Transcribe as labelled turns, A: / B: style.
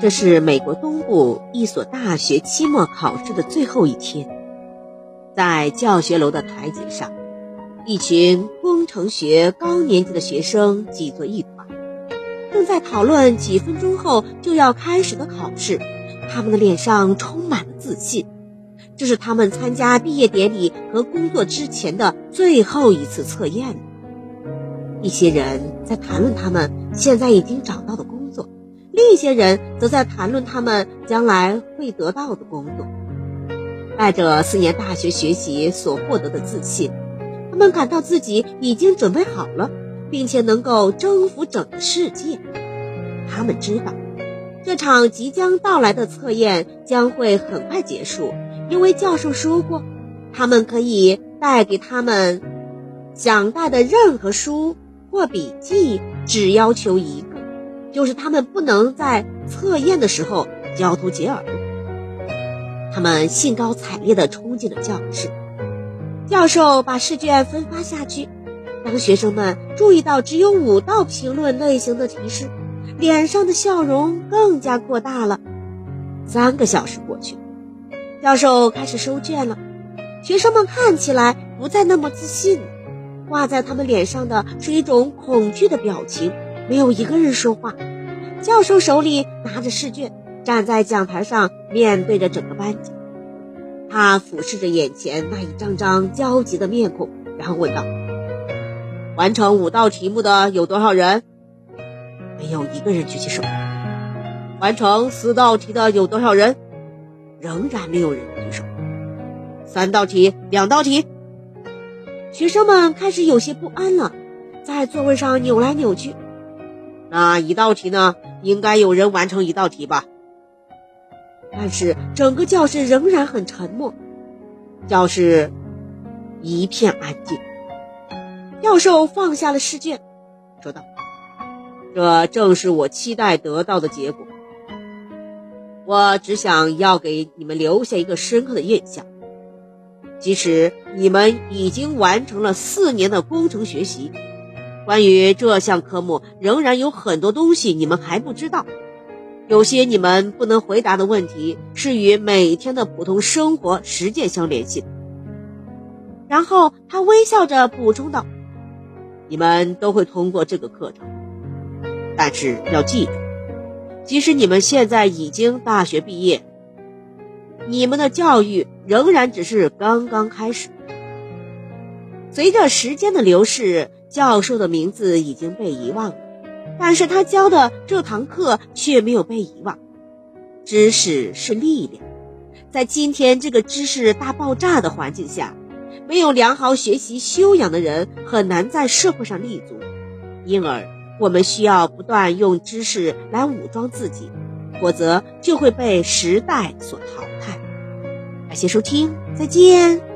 A: 这是美国东部一所大学期末考试的最后一天，在教学楼的台阶上，一群工程学高年级的学生挤作一团，正在讨论几分钟后就要开始的考试。他们的脸上充满了自信，这是他们参加毕业典礼和工作之前的最后一次测验。一些人在谈论他们现在已经找到的工作，另一些人则在谈论他们将来会得到的工作。带着四年大学学习所获得的自信，他们感到自己已经准备好了，并且能够征服整个世界。他们知道。这场即将到来的测验将会很快结束，因为教授说过，他们可以带给他们想带的任何书或笔记，只要求一，就是他们不能在测验的时候交头接耳。他们兴高采烈地冲进了教室，教授把试卷分发下去。当学生们注意到只有五道评论类型的提示。脸上的笑容更加扩大了。三个小时过去，教授开始收卷了。学生们看起来不再那么自信，挂在他们脸上的是一种恐惧的表情。没有一个人说话。教授手里拿着试卷，站在讲台上，面对着整个班级。他俯视着眼前那一张张焦急的面孔，然后问道：“完成五道题目的有多少人？”没有一个人举起手。完成四道题的有多少人？仍然没有人举手。三道题，两道题。学生们开始有些不安了，在座位上扭来扭去。那一道题呢？应该有人完成一道题吧？但是整个教室仍然很沉默，教室一片安静。教授放下了试卷，说道。这正是我期待得到的结果。我只想要给你们留下一个深刻的印象，即使你们已经完成了四年的工程学习，关于这项科目仍然有很多东西你们还不知道。有些你们不能回答的问题是与每天的普通生活实践相联系的。然后他微笑着补充道：“你们都会通过这个课程。”但是要记住，即使你们现在已经大学毕业，你们的教育仍然只是刚刚开始。随着时间的流逝，教授的名字已经被遗忘了，但是他教的这堂课却没有被遗忘。知识是力量，在今天这个知识大爆炸的环境下，没有良好学习修养的人很难在社会上立足，因而。我们需要不断用知识来武装自己，否则就会被时代所淘汰。感谢收听，再见。